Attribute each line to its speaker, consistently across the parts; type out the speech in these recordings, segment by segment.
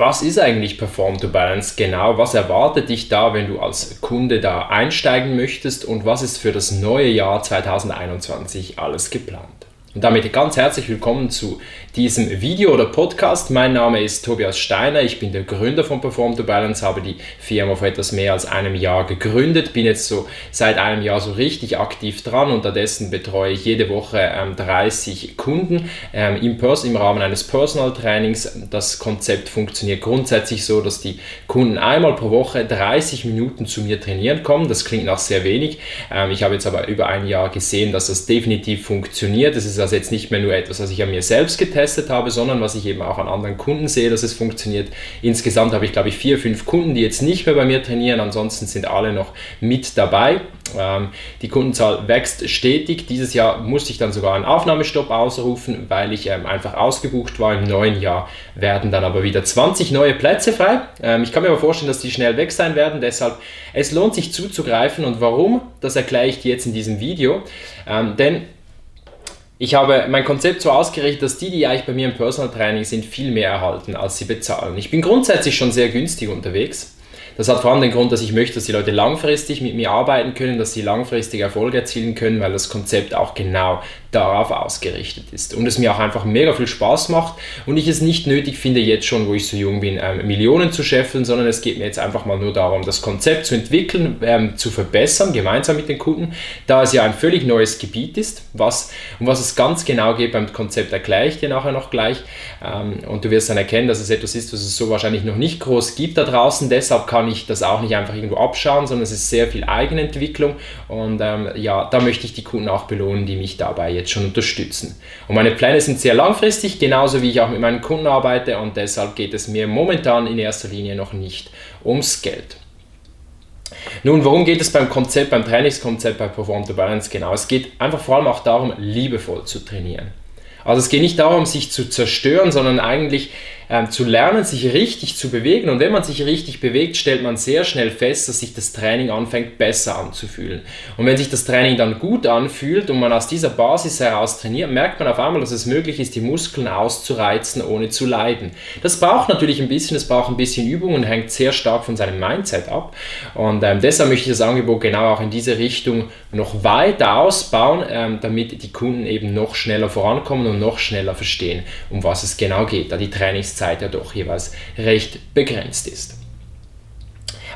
Speaker 1: was ist eigentlich Perform to Balance genau? Was erwartet dich da, wenn du als Kunde da einsteigen möchtest? Und was ist für das neue Jahr 2021 alles geplant? Und damit ganz herzlich willkommen zu diesem Video oder Podcast. Mein Name ist Tobias Steiner, ich bin der Gründer von Perform to Balance, habe die Firma vor etwas mehr als einem Jahr gegründet, bin jetzt so seit einem Jahr so richtig aktiv dran. Unterdessen betreue ich jede Woche ähm, 30 Kunden ähm, im, im Rahmen eines Personal Trainings. Das Konzept funktioniert grundsätzlich so, dass die Kunden einmal pro Woche 30 Minuten zu mir trainieren kommen. Das klingt nach sehr wenig. Ähm, ich habe jetzt aber über ein Jahr gesehen, dass das definitiv funktioniert. Das ist also jetzt nicht mehr nur etwas, was ich an mir selbst getestet habe, sondern was ich eben auch an anderen Kunden sehe, dass es funktioniert. Insgesamt habe ich, glaube ich, vier, fünf Kunden, die jetzt nicht mehr bei mir trainieren. Ansonsten sind alle noch mit dabei. Ähm, die Kundenzahl wächst stetig. Dieses Jahr musste ich dann sogar einen Aufnahmestopp ausrufen, weil ich ähm, einfach ausgebucht war. Im neuen Jahr werden dann aber wieder 20 neue Plätze frei. Ähm, ich kann mir aber vorstellen, dass die schnell weg sein werden. Deshalb, es lohnt sich zuzugreifen. Und warum, das erkläre ich dir jetzt in diesem Video. Denn ich habe mein Konzept so ausgerichtet, dass die, die eigentlich bei mir im Personal Training sind, viel mehr erhalten, als sie bezahlen. Ich bin grundsätzlich schon sehr günstig unterwegs. Das hat vor allem den Grund, dass ich möchte, dass die Leute langfristig mit mir arbeiten können, dass sie langfristig Erfolge erzielen können, weil das Konzept auch genau darauf ausgerichtet ist. Und es mir auch einfach mega viel Spaß macht und ich es nicht nötig finde, jetzt schon, wo ich so jung bin, ähm, Millionen zu scheffeln, sondern es geht mir jetzt einfach mal nur darum, das Konzept zu entwickeln, ähm, zu verbessern, gemeinsam mit den Kunden, da es ja ein völlig neues Gebiet ist. Was, um was es ganz genau geht beim Konzept, erkläre ich dir nachher noch gleich. Ähm, und du wirst dann erkennen, dass es etwas ist, was es so wahrscheinlich noch nicht groß gibt da draußen. Deshalb kann ich das auch nicht einfach irgendwo abschauen, sondern es ist sehr viel Eigenentwicklung. Und ähm, ja, da möchte ich die Kunden auch belohnen, die mich dabei jetzt schon unterstützen. Und meine Pläne sind sehr langfristig, genauso wie ich auch mit meinen Kunden arbeite und deshalb geht es mir momentan in erster Linie noch nicht ums Geld. Nun, worum geht es beim Konzept, beim Trainingskonzept bei Perform to Balance genau? Es geht einfach vor allem auch darum, liebevoll zu trainieren. Also es geht nicht darum, sich zu zerstören, sondern eigentlich ähm, zu lernen, sich richtig zu bewegen. Und wenn man sich richtig bewegt, stellt man sehr schnell fest, dass sich das Training anfängt besser anzufühlen. Und wenn sich das Training dann gut anfühlt und man aus dieser Basis heraus trainiert, merkt man auf einmal, dass es möglich ist, die Muskeln auszureizen, ohne zu leiden. Das braucht natürlich ein bisschen, es braucht ein bisschen Übung und hängt sehr stark von seinem Mindset ab. Und ähm, deshalb möchte ich das Angebot genau auch in diese Richtung noch weiter ausbauen, ähm, damit die Kunden eben noch schneller vorankommen und noch schneller verstehen, um was es genau geht, da die Trainingszeit Zeit ja doch jeweils recht begrenzt ist.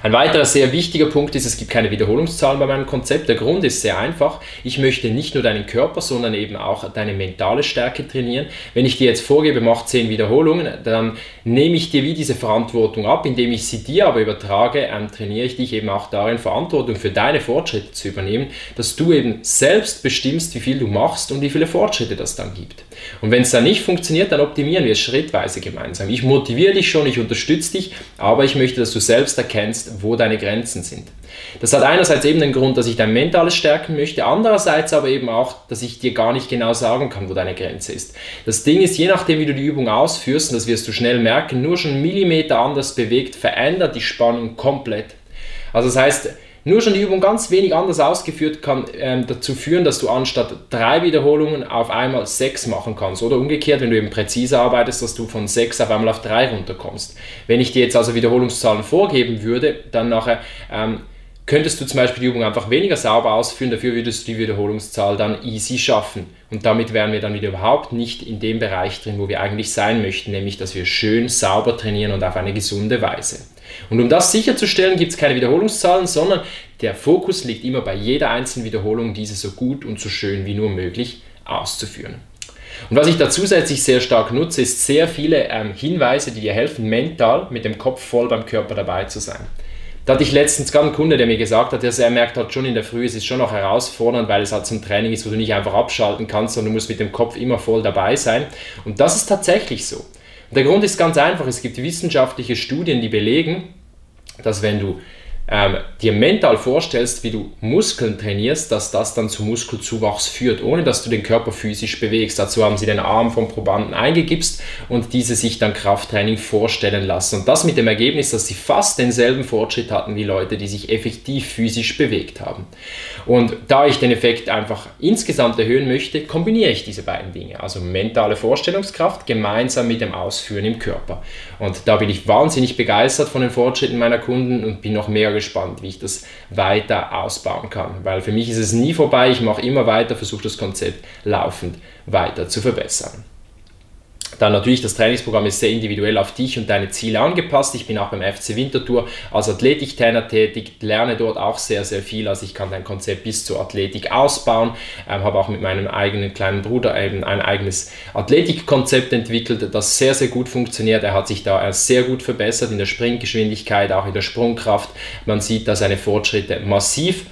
Speaker 1: Ein weiterer sehr wichtiger Punkt ist, es gibt keine Wiederholungszahlen bei meinem Konzept. Der Grund ist sehr einfach. Ich möchte nicht nur deinen Körper, sondern eben auch deine mentale Stärke trainieren. Wenn ich dir jetzt vorgebe, mach 10 Wiederholungen, dann nehme ich dir wie diese Verantwortung ab, indem ich sie dir aber übertrage, ähm, trainiere ich dich eben auch darin, Verantwortung für deine Fortschritte zu übernehmen, dass du eben selbst bestimmst, wie viel du machst und wie viele Fortschritte das dann gibt. Und wenn es dann nicht funktioniert, dann optimieren wir es schrittweise gemeinsam. Ich motiviere dich schon, ich unterstütze dich, aber ich möchte, dass du selbst erkennst, wo deine Grenzen sind. Das hat einerseits eben den Grund, dass ich dein Mentales stärken möchte, andererseits aber eben auch, dass ich dir gar nicht genau sagen kann, wo deine Grenze ist. Das Ding ist, je nachdem, wie du die Übung ausführst, und das wirst du schnell merken, nur schon Millimeter anders bewegt, verändert die Spannung komplett. Also das heißt, nur schon die Übung ganz wenig anders ausgeführt kann ähm, dazu führen, dass du anstatt drei Wiederholungen auf einmal sechs machen kannst. Oder umgekehrt, wenn du eben präzise arbeitest, dass du von sechs auf einmal auf drei runterkommst. Wenn ich dir jetzt also Wiederholungszahlen vorgeben würde, dann nachher ähm, könntest du zum Beispiel die Übung einfach weniger sauber ausführen, dafür würdest du die Wiederholungszahl dann easy schaffen. Und damit wären wir dann wieder überhaupt nicht in dem Bereich drin, wo wir eigentlich sein möchten, nämlich dass wir schön sauber trainieren und auf eine gesunde Weise. Und um das sicherzustellen, gibt es keine Wiederholungszahlen, sondern der Fokus liegt immer bei jeder einzelnen Wiederholung, diese so gut und so schön wie nur möglich auszuführen. Und was ich da zusätzlich sehr stark nutze, ist sehr viele ähm, Hinweise, die dir helfen, mental mit dem Kopf voll beim Körper dabei zu sein. Da hatte ich letztens gerade einen Kunde, der mir gesagt hat, dass er merkt halt schon in der Früh, es ist schon noch herausfordernd, weil es halt ein Training ist, wo du nicht einfach abschalten kannst, sondern du musst mit dem Kopf immer voll dabei sein. Und das ist tatsächlich so. Der Grund ist ganz einfach, es gibt wissenschaftliche Studien, die belegen, dass wenn du ähm, dir mental vorstellst, wie du Muskeln trainierst, dass das dann zu Muskelzuwachs führt, ohne dass du den Körper physisch bewegst. Dazu haben sie den Arm vom Probanden eingegipst und diese sich dann Krafttraining vorstellen lassen. Und das mit dem Ergebnis, dass sie fast denselben Fortschritt hatten wie Leute, die sich effektiv physisch bewegt haben. Und da ich den Effekt einfach insgesamt erhöhen möchte, kombiniere ich diese beiden Dinge, also mentale Vorstellungskraft gemeinsam mit dem Ausführen im Körper. Und da bin ich wahnsinnig begeistert von den Fortschritten meiner Kunden und bin noch mehr gespannt, wie ich das weiter ausbauen kann. Weil für mich ist es nie vorbei, ich mache immer weiter, versuche das Konzept laufend weiter zu verbessern. Dann natürlich, das Trainingsprogramm ist sehr individuell auf dich und deine Ziele angepasst. Ich bin auch beim FC Winterthur als Athletiktrainer tätig, lerne dort auch sehr, sehr viel. Also ich kann dein Konzept bis zur Athletik ausbauen, ähm, habe auch mit meinem eigenen kleinen Bruder eben ein eigenes Athletikkonzept entwickelt, das sehr, sehr gut funktioniert. Er hat sich da sehr gut verbessert in der Springgeschwindigkeit, auch in der Sprungkraft. Man sieht da seine Fortschritte massiv.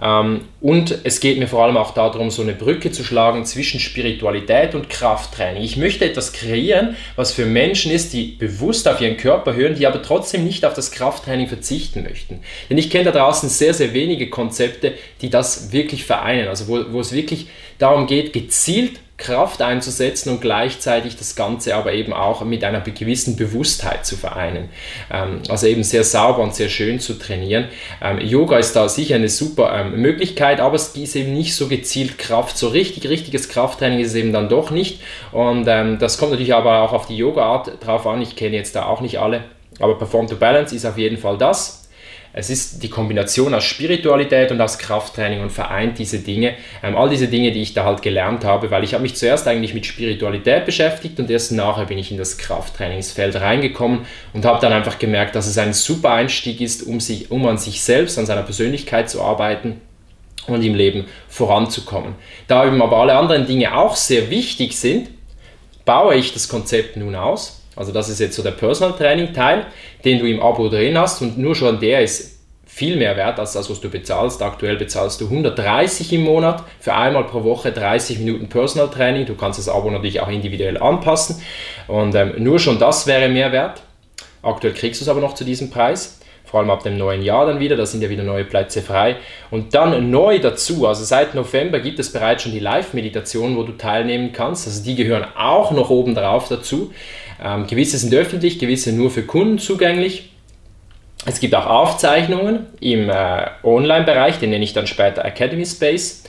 Speaker 1: Ähm, und es geht mir vor allem auch darum, so eine Brücke zu schlagen zwischen Spiritualität und Krafttraining. Ich möchte etwas kreieren, was für Menschen ist, die bewusst auf ihren Körper hören, die aber trotzdem nicht auf das Krafttraining verzichten möchten. Denn ich kenne da draußen sehr, sehr wenige Konzepte, die das wirklich vereinen. Also wo, wo es wirklich darum geht, gezielt Kraft einzusetzen und gleichzeitig das Ganze aber eben auch mit einer gewissen Bewusstheit zu vereinen. Ähm, also eben sehr sauber und sehr schön zu trainieren. Ähm, Yoga ist da sicher eine super ähm, Möglichkeit, aber es ist eben nicht so gezielt Kraft. So richtig, richtiges Krafttraining ist es eben dann doch nicht. Und das kommt natürlich aber auch auf die Yoga-Art drauf an. Ich kenne jetzt da auch nicht alle. Aber Perform to Balance ist auf jeden Fall das. Es ist die Kombination aus Spiritualität und aus Krafttraining und vereint diese Dinge, ähm, all diese Dinge, die ich da halt gelernt habe, weil ich habe mich zuerst eigentlich mit Spiritualität beschäftigt und erst nachher bin ich in das Krafttrainingsfeld reingekommen und habe dann einfach gemerkt, dass es ein super Einstieg ist, um, sich, um an sich selbst, an seiner Persönlichkeit zu arbeiten und im Leben voranzukommen. Da eben aber alle anderen Dinge auch sehr wichtig sind, baue ich das Konzept nun aus also das ist jetzt so der Personal Training Teil, den du im Abo drin hast und nur schon der ist viel mehr wert als das, was du bezahlst. Aktuell bezahlst du 130 im Monat für einmal pro Woche 30 Minuten Personal Training. Du kannst das Abo natürlich auch individuell anpassen und ähm, nur schon das wäre mehr wert. Aktuell kriegst du es aber noch zu diesem Preis vor allem ab dem neuen Jahr dann wieder, da sind ja wieder neue Plätze frei. Und dann neu dazu, also seit November gibt es bereits schon die Live-Meditationen, wo du teilnehmen kannst. Also die gehören auch noch oben drauf dazu. Ähm, gewisse sind öffentlich, gewisse nur für Kunden zugänglich. Es gibt auch Aufzeichnungen im äh, Online-Bereich, den nenne ich dann später Academy Space.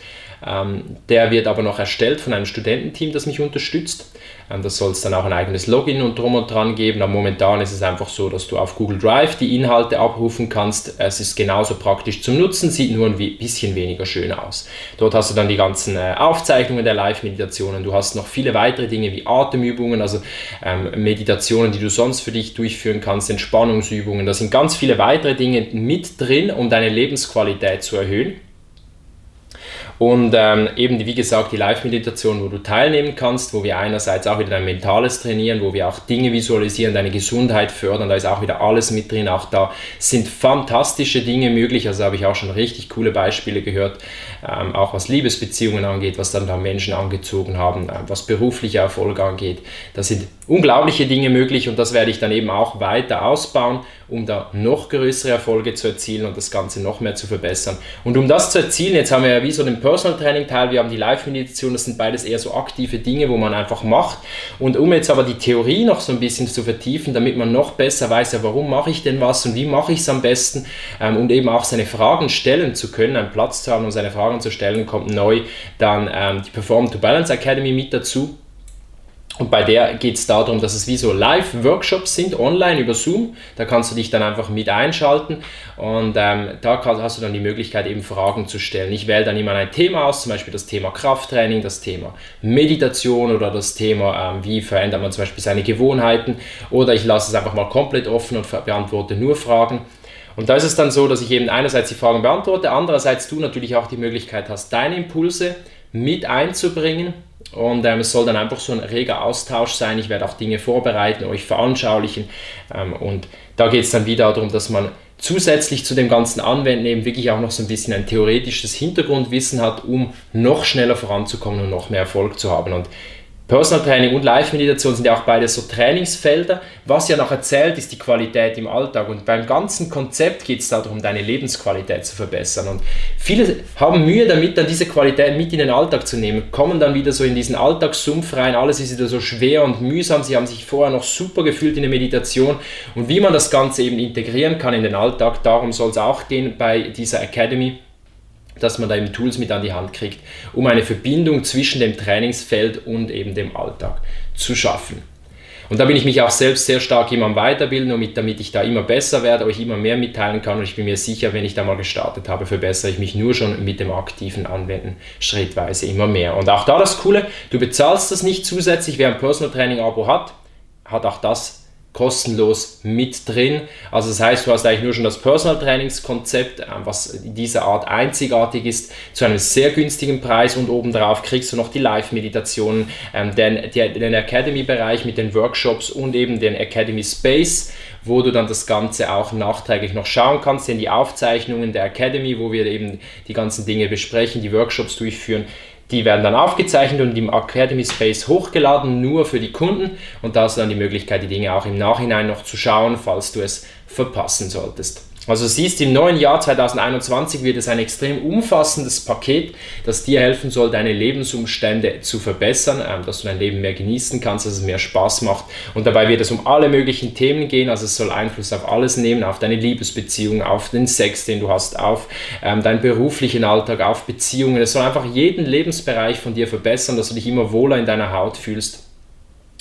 Speaker 1: Ähm, der wird aber noch erstellt von einem Studententeam, das mich unterstützt. Ähm, das soll es dann auch ein eigenes Login und drum und dran geben. Aber momentan ist es einfach so, dass du auf Google Drive die Inhalte abrufen kannst. Es ist genauso praktisch zum Nutzen, sieht nur ein bisschen weniger schön aus. Dort hast du dann die ganzen äh, Aufzeichnungen der Live-Meditationen. Du hast noch viele weitere Dinge wie Atemübungen, also ähm, Meditationen, die du sonst für dich durchführen kannst, Entspannungsübungen. Da sind ganz viele weitere Dinge mit drin, um deine Lebensqualität zu erhöhen. Und ähm, eben, wie gesagt, die Live-Meditation, wo du teilnehmen kannst, wo wir einerseits auch wieder dein Mentales trainieren, wo wir auch Dinge visualisieren, deine Gesundheit fördern, da ist auch wieder alles mit drin. Auch da sind fantastische Dinge möglich. Also habe ich auch schon richtig coole Beispiele gehört, ähm, auch was Liebesbeziehungen angeht, was dann da Menschen angezogen haben, äh, was berufliche Erfolge angeht. Da sind unglaubliche Dinge möglich und das werde ich dann eben auch weiter ausbauen, um da noch größere Erfolge zu erzielen und das Ganze noch mehr zu verbessern. Und um das zu erzielen, jetzt haben wir ja wie so den Personal Training Teil, wir haben die Live-Meditation, das sind beides eher so aktive Dinge, wo man einfach macht. Und um jetzt aber die Theorie noch so ein bisschen zu vertiefen, damit man noch besser weiß, ja, warum mache ich denn was und wie mache ich es am besten ähm, und eben auch seine Fragen stellen zu können, einen Platz zu haben, um seine Fragen zu stellen, kommt neu dann ähm, die Perform to Balance Academy mit dazu. Und bei der geht es darum, dass es wie so Live-Workshops sind, online über Zoom. Da kannst du dich dann einfach mit einschalten und ähm, da hast du dann die Möglichkeit, eben Fragen zu stellen. Ich wähle dann immer ein Thema aus, zum Beispiel das Thema Krafttraining, das Thema Meditation oder das Thema, ähm, wie verändert man zum Beispiel seine Gewohnheiten. Oder ich lasse es einfach mal komplett offen und beantworte nur Fragen. Und da ist es dann so, dass ich eben einerseits die Fragen beantworte, andererseits du natürlich auch die Möglichkeit hast, deine Impulse mit einzubringen und ähm, es soll dann einfach so ein reger Austausch sein. Ich werde auch Dinge vorbereiten, euch veranschaulichen. Ähm, und da geht es dann wieder darum, dass man zusätzlich zu dem ganzen Anwenden eben wirklich auch noch so ein bisschen ein theoretisches Hintergrundwissen hat, um noch schneller voranzukommen und noch mehr Erfolg zu haben. Und Personal Training und Live-Meditation sind ja auch beide so Trainingsfelder. Was ja nachher zählt, ist die Qualität im Alltag. Und beim ganzen Konzept geht es darum, deine Lebensqualität zu verbessern. Und viele haben Mühe damit, dann diese Qualität mit in den Alltag zu nehmen, kommen dann wieder so in diesen Alltagssumpf rein. Alles ist wieder so schwer und mühsam. Sie haben sich vorher noch super gefühlt in der Meditation. Und wie man das Ganze eben integrieren kann in den Alltag, darum soll es auch gehen bei dieser Academy dass man da eben Tools mit an die Hand kriegt, um eine Verbindung zwischen dem Trainingsfeld und eben dem Alltag zu schaffen. Und da bin ich mich auch selbst sehr stark immer am Weiterbilden, damit, damit ich da immer besser werde, euch immer mehr mitteilen kann. Und ich bin mir sicher, wenn ich da mal gestartet habe, verbessere ich mich nur schon mit dem aktiven Anwenden schrittweise immer mehr. Und auch da das Coole, du bezahlst das nicht zusätzlich. Wer ein Personal Training Abo hat, hat auch das kostenlos mit drin. Also das heißt, du hast eigentlich nur schon das Personal Trainingskonzept, äh, was in dieser Art einzigartig ist, zu einem sehr günstigen Preis und obendrauf kriegst du noch die Live-Meditationen, ähm, den, den Academy-Bereich mit den Workshops und eben den Academy Space, wo du dann das Ganze auch nachträglich noch schauen kannst, in die Aufzeichnungen der Academy, wo wir eben die ganzen Dinge besprechen, die Workshops durchführen. Die werden dann aufgezeichnet und im Academy Space hochgeladen, nur für die Kunden. Und da hast du dann die Möglichkeit, die Dinge auch im Nachhinein noch zu schauen, falls du es verpassen solltest. Also siehst, im neuen Jahr 2021 wird es ein extrem umfassendes Paket, das dir helfen soll, deine Lebensumstände zu verbessern, ähm, dass du dein Leben mehr genießen kannst, dass es mehr Spaß macht. Und dabei wird es um alle möglichen Themen gehen, also es soll Einfluss auf alles nehmen, auf deine Liebesbeziehung, auf den Sex, den du hast, auf ähm, deinen beruflichen Alltag, auf Beziehungen. Es soll einfach jeden Lebensbereich von dir verbessern, dass du dich immer wohler in deiner Haut fühlst.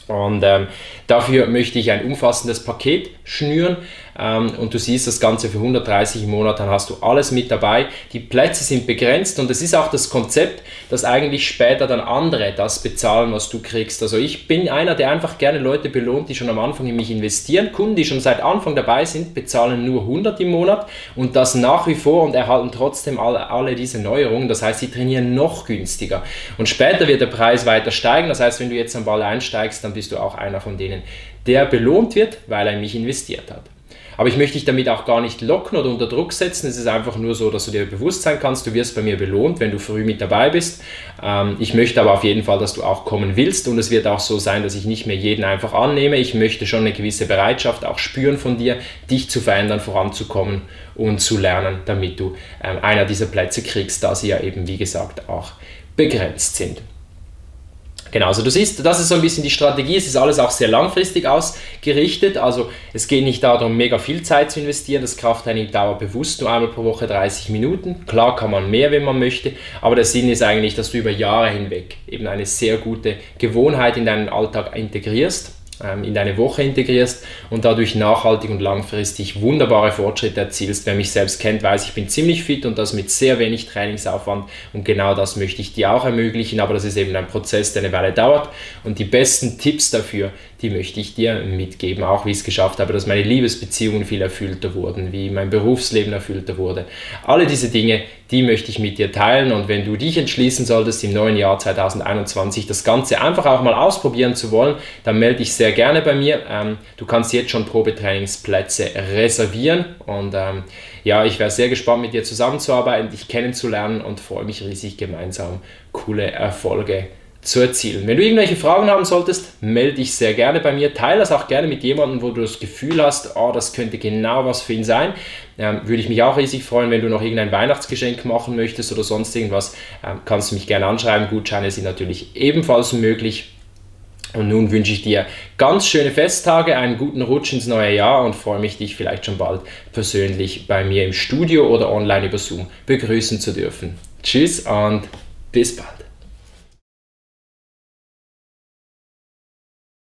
Speaker 1: Und ähm, dafür möchte ich ein umfassendes Paket schnüren, ähm, und du siehst das Ganze für 130 Monate, dann hast du alles mit dabei. Die Plätze sind begrenzt und es ist auch das Konzept, dass eigentlich später dann andere das bezahlen, was du kriegst. Also ich bin einer, der einfach gerne Leute belohnt, die schon am Anfang in mich investieren. Kunden, die schon seit Anfang dabei sind, bezahlen nur 100 im Monat und das nach wie vor und erhalten trotzdem alle, alle diese Neuerungen. Das heißt, sie trainieren noch günstiger. Und später wird der Preis weiter steigen. Das heißt, wenn du jetzt am Ball einsteigst, dann bist du auch einer von denen, der belohnt wird, weil er in mich investiert hat. Aber ich möchte dich damit auch gar nicht locken oder unter Druck setzen. Es ist einfach nur so, dass du dir bewusst sein kannst, du wirst bei mir belohnt, wenn du früh mit dabei bist. Ähm, ich möchte aber auf jeden Fall, dass du auch kommen willst und es wird auch so sein, dass ich nicht mehr jeden einfach annehme. Ich möchte schon eine gewisse Bereitschaft auch spüren von dir, dich zu verändern, voranzukommen und zu lernen, damit du ähm, einer dieser Plätze kriegst, da sie ja eben, wie gesagt, auch begrenzt sind. Genau, also du siehst, das ist so ein bisschen die Strategie. Es ist alles auch sehr langfristig ausgerichtet. Also es geht nicht darum, mega viel Zeit zu investieren. Das Krafttraining dauert bewusst nur einmal pro Woche 30 Minuten. Klar kann man mehr, wenn man möchte, aber der Sinn ist eigentlich, dass du über Jahre hinweg eben eine sehr gute Gewohnheit in deinen Alltag integrierst in deine Woche integrierst und dadurch nachhaltig und langfristig wunderbare Fortschritte erzielst. Wer mich selbst kennt, weiß, ich bin ziemlich fit und das mit sehr wenig Trainingsaufwand und genau das möchte ich dir auch ermöglichen, aber das ist eben ein Prozess, der eine Weile dauert und die besten Tipps dafür, die möchte ich dir mitgeben, auch wie ich es geschafft habe, dass meine Liebesbeziehungen viel erfüllter wurden, wie mein Berufsleben erfüllter wurde. Alle diese Dinge, die möchte ich mit dir teilen und wenn du dich entschließen solltest, im neuen Jahr 2021 das Ganze einfach auch mal ausprobieren zu wollen, dann melde dich sehr gerne bei mir. Ähm, du kannst jetzt schon Probetrainingsplätze reservieren und ähm, ja, ich wäre sehr gespannt mit dir zusammenzuarbeiten, dich kennenzulernen und freue mich riesig gemeinsam coole Erfolge zu erzielen. Wenn du irgendwelche Fragen haben solltest, melde dich sehr gerne bei mir. Teile das auch gerne mit jemandem, wo du das Gefühl hast, oh, das könnte genau was für ihn sein. Ähm, würde ich mich auch riesig freuen, wenn du noch irgendein Weihnachtsgeschenk machen möchtest oder sonst irgendwas, ähm, kannst du mich gerne anschreiben. Gutscheine sind natürlich ebenfalls möglich. Und nun wünsche ich dir ganz schöne Festtage, einen guten Rutsch ins neue Jahr und freue mich, dich vielleicht schon bald persönlich bei mir im Studio oder online über Zoom begrüßen zu dürfen. Tschüss und bis bald.